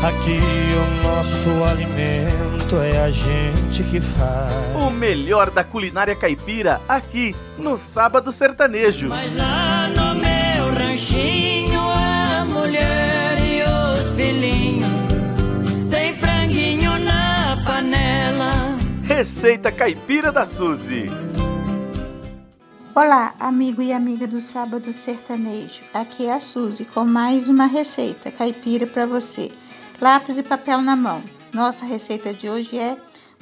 Aqui o nosso alimento é a gente que faz. O melhor da culinária caipira aqui no Sábado Sertanejo. Mas lá no meu ranchinho a mulher e os filhinhos tem franguinho na panela. Receita Caipira da Suzy. Olá, amigo e amiga do Sábado Sertanejo. Aqui é a Suzy com mais uma receita caipira para você. Lápis e papel na mão. Nossa receita de hoje é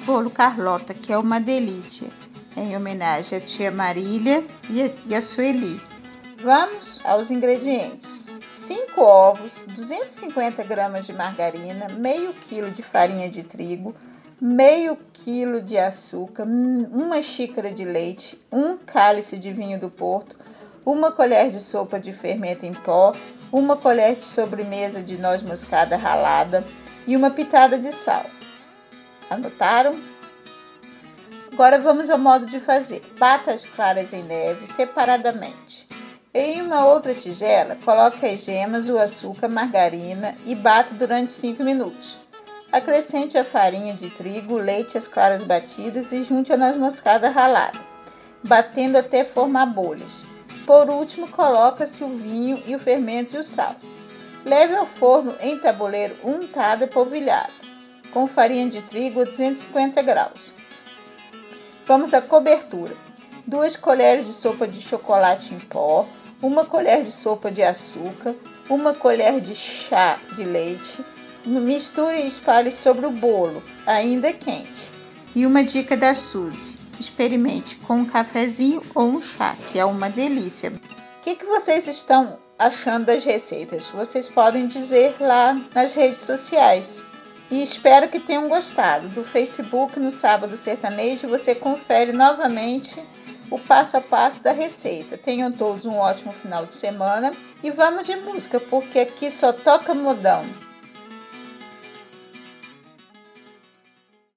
bolo Carlota, que é uma delícia, em homenagem à tia Marília e a Sueli. Vamos aos ingredientes. 5 ovos, 250 gramas de margarina, meio quilo de farinha de trigo, meio quilo de açúcar, uma xícara de leite, um cálice de vinho do Porto, uma colher de sopa de fermento em pó, uma colher de sobremesa de noz moscada ralada e uma pitada de sal. Anotaram? Agora vamos ao modo de fazer. Bata as claras em neve separadamente. Em uma outra tigela, coloque as gemas, o açúcar, margarina e bata durante 5 minutos. Acrescente a farinha de trigo, leite as claras batidas e junte a noz moscada ralada, batendo até formar bolhas. Por último, coloca-se o vinho e o fermento e o sal. Leve ao forno em tabuleiro untado e polvilhado, com farinha de trigo a 250 graus. Vamos à cobertura. 2 colheres de sopa de chocolate em pó, uma colher de sopa de açúcar, uma colher de chá de leite. Misture e espalhe sobre o bolo, ainda quente. E uma dica da Suzy: experimente com um cafezinho ou um chá, que é uma delícia. O que, que vocês estão achando das receitas? Vocês podem dizer lá nas redes sociais. E espero que tenham gostado. Do Facebook no Sábado Sertanejo você confere novamente o passo a passo da receita. Tenham todos um ótimo final de semana e vamos de música, porque aqui só toca modão.